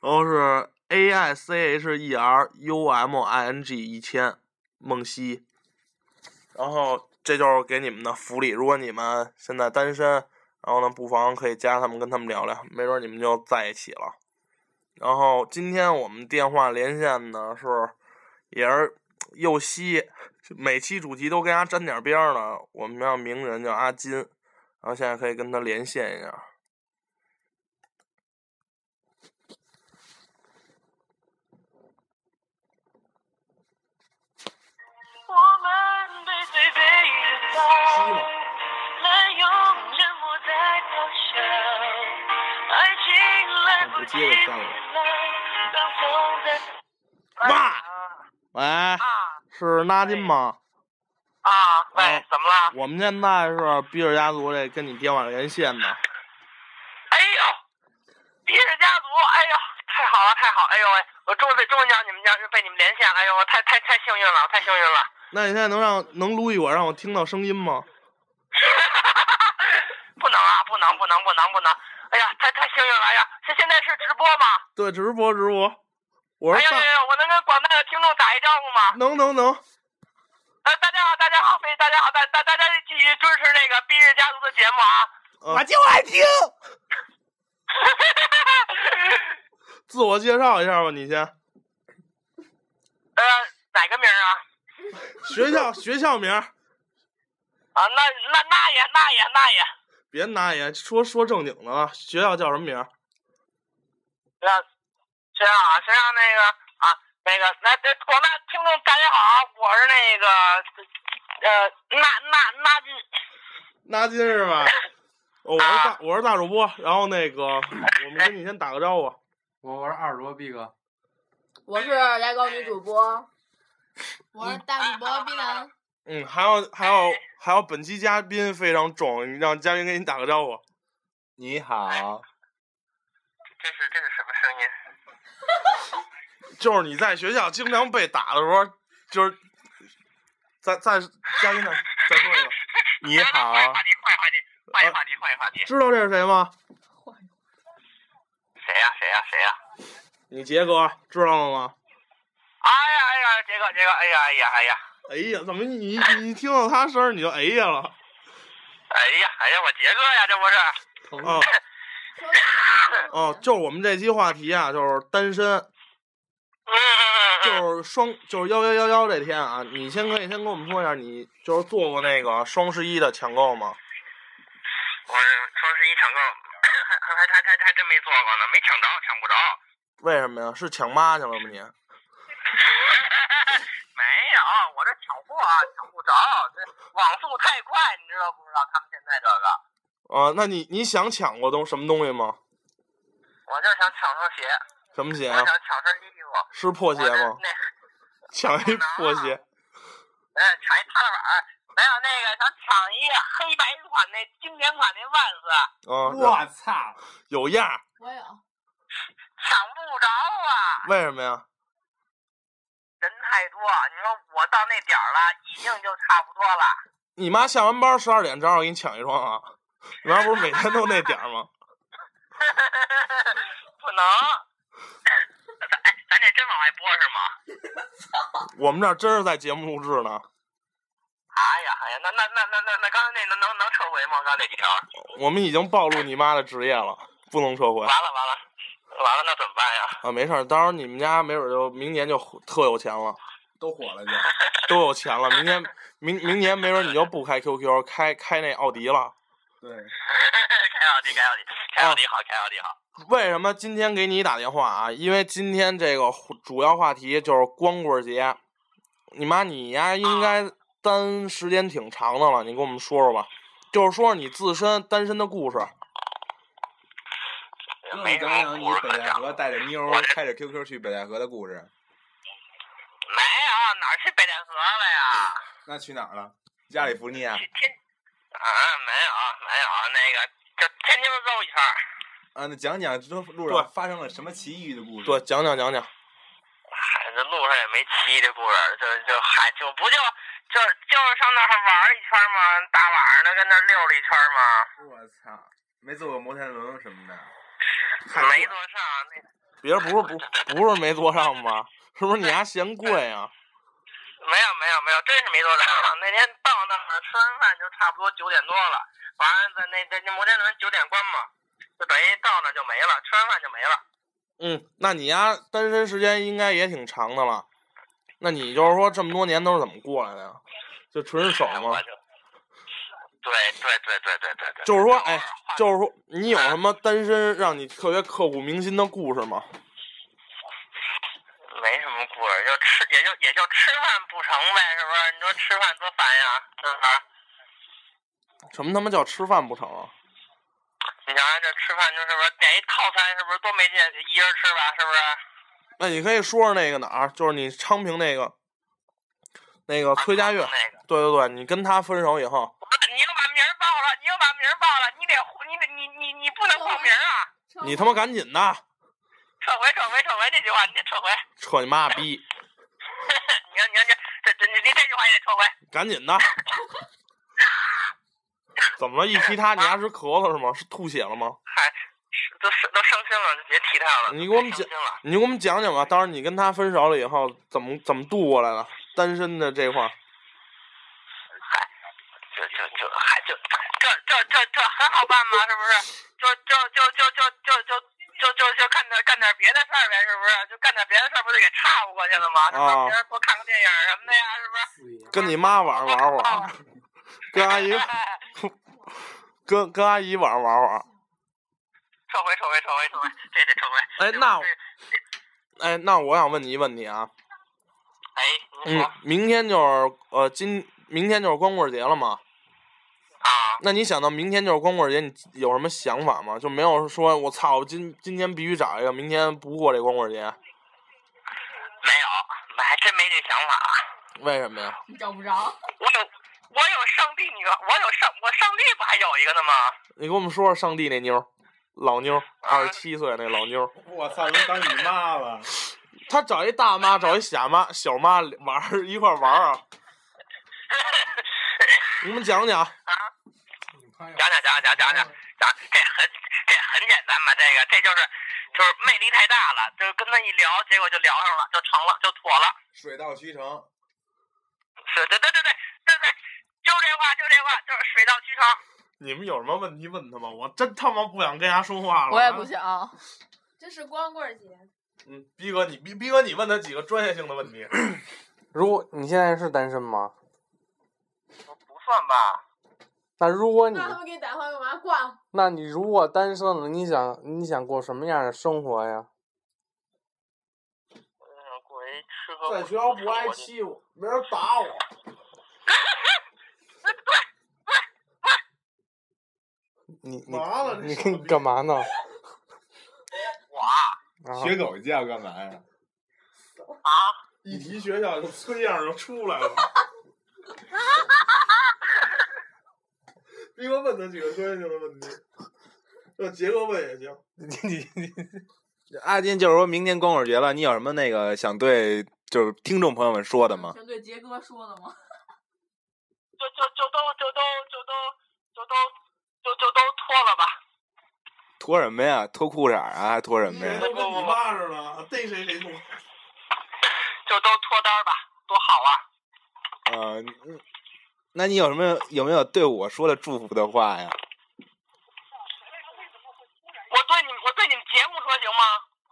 然后是 A I C H E R U M I N G 一千，梦溪。然后这就是给你们的福利，如果你们现在单身，然后呢，不妨可以加他们，跟他们聊聊，没准你们就在一起了。然后今天我们电话连线呢是，也是右西，每期主题都跟他沾点边儿呢。我们让名人叫阿金，然后现在可以跟他连线一下。拥抱，滥用沉默在咆哮，爱情来不及回来，刚走在。妈，喂，是纳金吗？啊，喂啊，怎么了？我们现在是比尔家族这跟你电话连线呢。哎呦，比尔家族，哎呦，太好了，太好，哎呦喂，我终于终于让你们家被你们连线了，哎呦，我太太太幸运了，太幸运了。那你现在能让能撸一会让我听到声音吗？不能啊，不能，不能，不能，不能！哎呀，太太幸运了！哎呀，这现在是直播吗？对，直播直播。我说哎呀呀，呀，我能跟广大的听众打一招呼吗？能能能，呃，大家好，大家好，非大家好，大大大家继续支持那个毕日家族的节目啊！我就爱听。自我介绍一下吧，你先。呃，哪个名儿啊？学校学校名儿，啊，那那那也那也那也，别那也说说正经的了。学校叫什么名儿？那学校啊，学校那个啊，那个那这广大听众大家好，我是那个呃那那那金。纳金是吧？哦，我是大我是大主播，然后那个我们跟你先打个招呼。我我是二主播毕哥，我是来高女主播，我是大主播碧南。嗯，还有还有还有，本期嘉宾非常重，你让嘉宾给你打个招呼。你好，这是这是什么声音？就是你在学校经常被打的时候，就是再再嘉宾再再说一个，你好，换话题，换话题，换一话题，换一话题。知道这是谁吗？谁呀？谁呀？谁呀？你杰哥知道了吗？哎呀，杰哥杰哥，哎呀哎呀哎呀，哎呀，怎么你你听到他声儿你就哎呀了？哎呀哎呀，我杰哥呀，这不是？哦 哦，就是我们这期话题啊，就是单身，嗯嗯嗯就嗯。是双就是幺幺幺幺这天啊，你先可以先跟我们说一下，你就是做过那个双十一的抢购吗？我双十一抢购，还还还还还真没做过呢，没抢着，抢不着。为什么呀？是抢妈去了吗你？没有，我这抢货啊抢不着，这网速太快，你知道不知道？他们现在这个，啊，那你你想抢过东什么东西吗？我就想抢双鞋，什么鞋啊我想？抢身衣服。是破鞋吗？那，抢一破鞋。嗯，抢一踏板儿，没有那个想抢一黑白款那经典款那万斯，啊，我操！有样儿？我有。抢不着啊，为什么呀？人太多。你说我到那点儿了，已经就差不多了。你妈下完班十二点正好给你抢一双啊？你妈不是每天都那点儿吗？不能。咱哎，咱这真往外播是吗？我们这儿真是在节目录制呢。哎呀哎呀，那那那那那那刚才那能能能撤回吗？刚才那几条？我们已经暴露你妈的职业了，不能撤回完了完了完了，那怎么办呀？啊！没事儿，到时候你们家没准就明年就特有钱了，都火了就。都有钱了。明年明明年没准你就不开 QQ，开开那奥迪了。对，开奥迪开奥迪开奥迪好开奥迪好。为什么今天给你打电话啊？因为今天这个主要话题就是光棍节。你妈，你呀应该单时间挺长的了，你跟我们说说吧，就是说说你自身单身的故事。跟我没什么们讲讲你故事可讲。北戴河带着妞儿开着 QQ 去北戴河的故事。没有，哪儿去北戴河了呀？那去哪儿了？加利福尼亚去天啊，没有没有，那个就天津绕一圈儿。啊，那讲讲这路上发生了什么奇异的故事？对，讲讲讲讲。嗨，这路上也没奇异的故事，就就还就不就就就是上那儿玩儿一圈儿吗？大晚上的跟那儿溜了一圈儿吗？我操，没坐过摩天轮什么的。没坐上那别人不是不 不是没坐上吗？是不是你还嫌贵啊？没有没有没有，真是没坐上。那天到那儿吃完饭就差不多九点多了，完了在那那那摩天轮九点关嘛，就等于到那儿就没了，吃完饭就没了。嗯，那你呀单身时间应该也挺长的了。那你就是说这么多年都是怎么过来的呀？就纯是手吗？我就，对对对对对对对。就是说，哎，就是说，你有什么单身让你特别刻骨铭心的故事吗？没什么故事，就吃也就也就吃饭不成呗，是不是？你说吃饭多烦呀，是不是？什么他妈叫吃饭不成啊？你想想这吃饭就是不是点一套餐，是不是多没劲？一人吃吧，是不是？那你可以说说那个哪儿，就是你昌平那个，那个崔佳悦。那个，对对对，你跟他分手以后，你又把名儿报了，你得你得你你你不能报名啊！你他妈赶紧的，撤回撤回撤回这句话，你得撤回。撤你妈逼，你看你看这这这你你这句话也得撤回。赶紧的！怎么了？一提他，你还是咳嗽是吗？是吐血了吗？嗨，都是都伤心了，就别提他了。你给我们讲。你给我们讲讲吧，当时你跟他分手了以后，怎么怎么度过来的？单身的这块儿，嗨，就就就这这很好办嘛，是不是？就就就就就就就就就就干点干点别的事儿呗，是不是？就干点别的事儿，不就给岔不过去了吗？是不是？啊别人多看个电影什么的呀，是不是？跟你妈晚上玩会儿，跟阿姨跟跟阿姨晚上玩会儿。撤回撤回撤回撤回，这得撤回。哎那我哎，那我想问你一问题啊，哎，您说嗯，明天就是呃今明天就是光棍节了嘛？啊？那你想到明天就是光棍节，你有什么想法吗？就没有说我操，我今今天必须找一个，明天不过这光棍节，没有，我还真没这想法。为什么呀？你找不着。我有我有上帝，你个我有上我上帝不还有一个呢吗？你给我们说说上帝那妞，老妞，二十七岁那老妞，我操，能当你妈了？他找一大妈，找一小妈，小妈玩一块玩啊。你们讲讲，讲讲讲讲讲讲讲，这很这很简单嘛，这个这就是就是魅力太大了，就是跟他一聊，结果就聊上了，就成了，就妥了。水到渠成。是，对对对对对对，就这话就这话，就是水到渠成。你们有什么问题问他吗？我真他妈不想跟人家说话了。我也不。想。这是光棍节，嗯，逼哥，你逼逼哥，你问他几个专业性的问题。如果你现在是单身吗？不算吧，那如果你那他们给你打电话干嘛？挂了。那你如果单身了，你想你想过什么样的生活呀？我想过一吃喝在学校不挨欺负，没人打我。你 你？你干嘛呢？我啊啊，学狗叫干嘛呀？啊，一提学校，就村样就出来了。逼哥问他几个专业性的问题，让杰哥问也行。你你你阿金就是说明年光棍节了，你有什么那个想对就是听众朋友们说的吗？想对杰哥说的吗？就就就都就都就都就都就就都脱了吧。脱什么呀？脱裤衩啊？还脱什么呀？都跟你妈似的，逮谁谁脱。就都脱单儿吧，多好啊！呃，那你有什么有没有对我说的祝福的话呀？我对你，我对你们节目说行吗？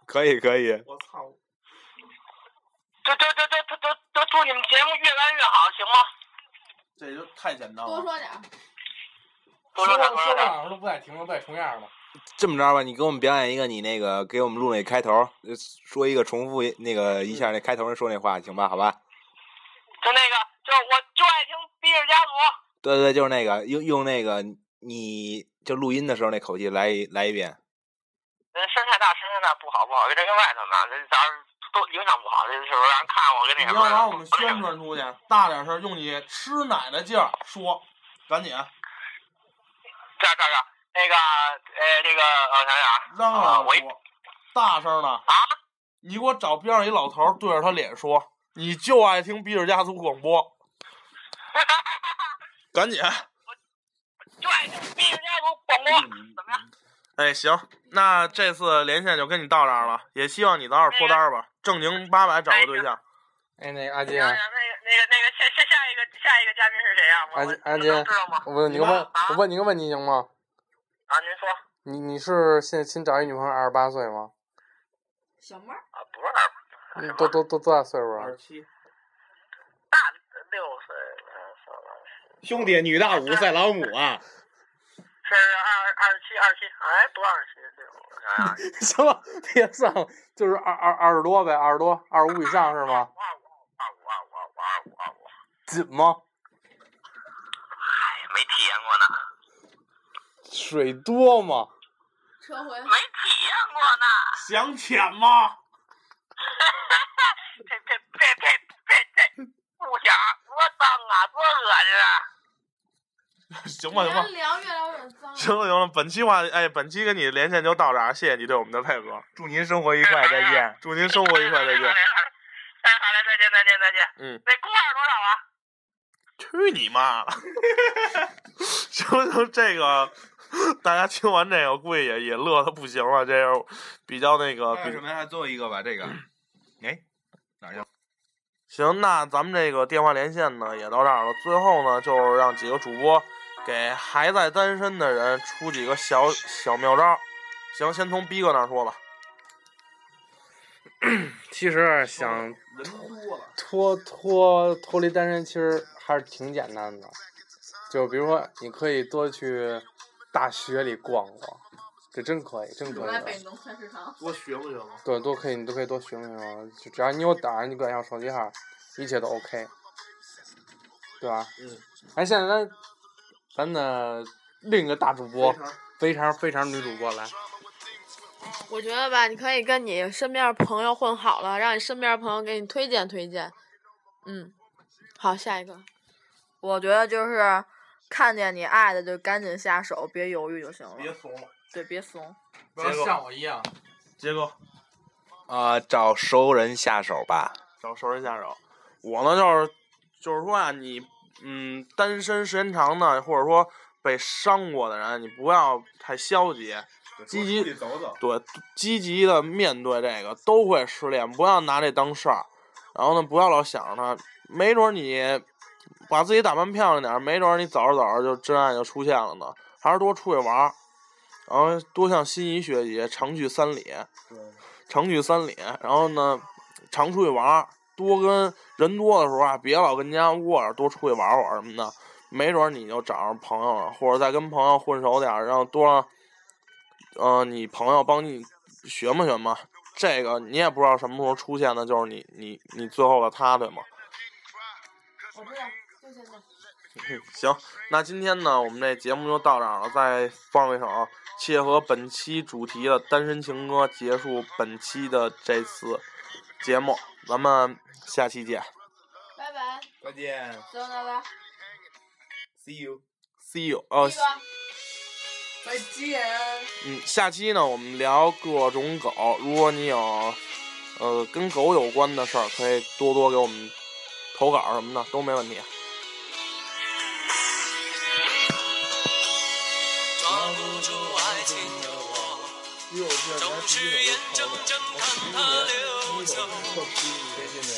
可以可以，我操！这这这这这这这祝你们节目越办越好，行吗？这就太简单了。多说点儿。多说点，多说点。哪儿都不带停了，不带重样的。这么着吧，你给我们表演一个你那个给我们录那开头，呃说一个重复那个一下那开头说那话，行吧？好吧？就那个，就是我就爱听《比尔家族》。对对，就是那个用用那个你就录音的时候那口气来一来一遍。嗯，声太大，声太大不好不好，跟这跟外头呢，这咱都影响不好，这是不是让人看我跟那你什么？要把我们宣传出去，大点声，用你吃奶的劲儿说，赶紧这儿这儿这儿，那个呃，这个我想想啊，嚷啊我大声的。啊，你给我找边上一老头儿对着他脸说，你就爱听比尔家族广播，赶紧。就爱听《比尔家族》广播，怎么样？哎，行，那这次连线就跟你到这儿了，也希望你早点脱单儿吧，正经八百找个对象。哎，那个阿金行行，，那个那个那个下下下一个下一个嘉宾是谁呀、我我阿金阿金我能知道吗？我问你个问，我问你个问题行吗？啊，您说你你是现新找一女朋友二十八岁吗？小妹儿，啊，不是二嗯多多多多大岁数啊二？十七，兄弟，女大五赛老母啊！是二二十七二十七，哎，不二十七，岁，我想想，行了，别算了，就是二二二十多呗，二十多，二十五以上是吗？二五二五二五二五二五二五，紧吗？哎，没体验过呢，水多吗？撤回。没体验过呢，想舔吗？这这这这这这不想，多脏啊，多恶心啊！行吧，行吧，聊越聊有点脏。行了行了，本期话，哎，本期跟你连线就到这儿，谢谢你对我们的配合，祝您生活愉快，再见。祝您生活愉快，再见。哎，好嘞，再见，再见，再见。嗯，那工二多少啊？去你妈！行行，这个大家听完这个，估计也也乐的不行了，这是比较那个比还有什么呀？最后一个吧，这个。哎，哪儿去了？行，那咱们这个电话连线呢也到这儿了。最后呢，就是让几个主播给还在单身的人出几个小小妙招。行，先从逼哥那儿说吧。其实想脱脱脱离单身，其实还是挺简单的。就比如说，你可以多去大学里逛逛，这真可以，真可以的。我来北农菜市场。多学不学吗？对，都可以，你都可以多学学嘛。就只要你有胆儿，你管上手机号，一切都 OK，对吧？嗯。哎，现在咱咱的另一个大主播，非常非常女主播来。我觉得吧，你可以跟你身边的朋友混好了，让你身边的朋友给你推荐推荐。嗯，好，下一个。我觉得就是看见你爱的就赶紧下手，别犹豫就行了。别怂，对，别怂。不要像我一样。杰哥啊，找熟人下手吧。找熟人下手。我呢就是就是说啊，你嗯单身时间长的，或者说被伤过的人，你不要太消极，积极走走。对积极的面对这个，都会失恋，不要拿这当事儿。然后呢，不要老想着他，没准儿你把自己打扮漂亮点儿，没准儿你走着走着就真爱就出现了呢。还是多出去玩儿，然后多向心仪学习，常去三里，常去三里。然后呢，常出去玩儿，多跟人多的时候啊，别老跟家窝着，多出去玩玩什么的。没准儿你就找上朋友了，或者再跟朋友混熟点儿，然后多让，呃，你朋友帮你学嘛学嘛。这个你也不知道什么时候出现的，就是你你你最后的他，对吗？我知道，就现在。嗯 行，那今天呢，我们这节目就到这儿了。再放一首切合本期主题的单身情歌，结束本期的这次节目。咱们下期见拜拜，再见走拜拜。，See you。，See you。哦，再见。嗯，下期呢，我们聊各种狗。如果你有呃跟狗有关的事儿，可以多多给我们投稿什么的，都没问题。抓不住爱情的我，总是眼睁睁看它溜走。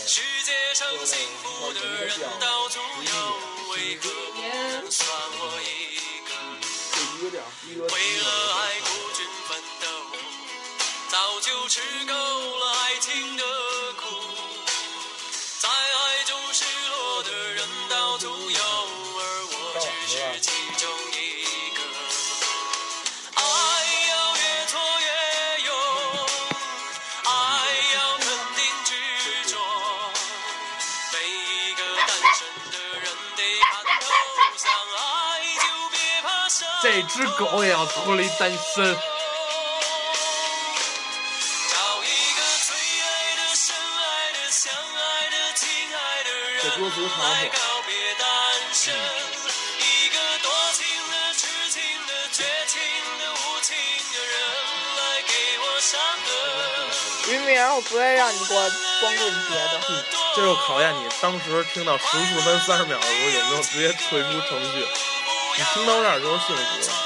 世界上幸福的人到处有，为何不算我一个？为了爱孤军奋斗，早就吃够这只狗也要脱离单身。找一个最爱的、深爱的、相爱的、亲爱的人来告别单身。一个多情的、痴情的、绝情的、无情的人来给我伤痕。于明，我不会让你过光棍节的。这就考验你当时听到十四分三十秒的时候有没有直接退出程序。你听到这儿就是幸福。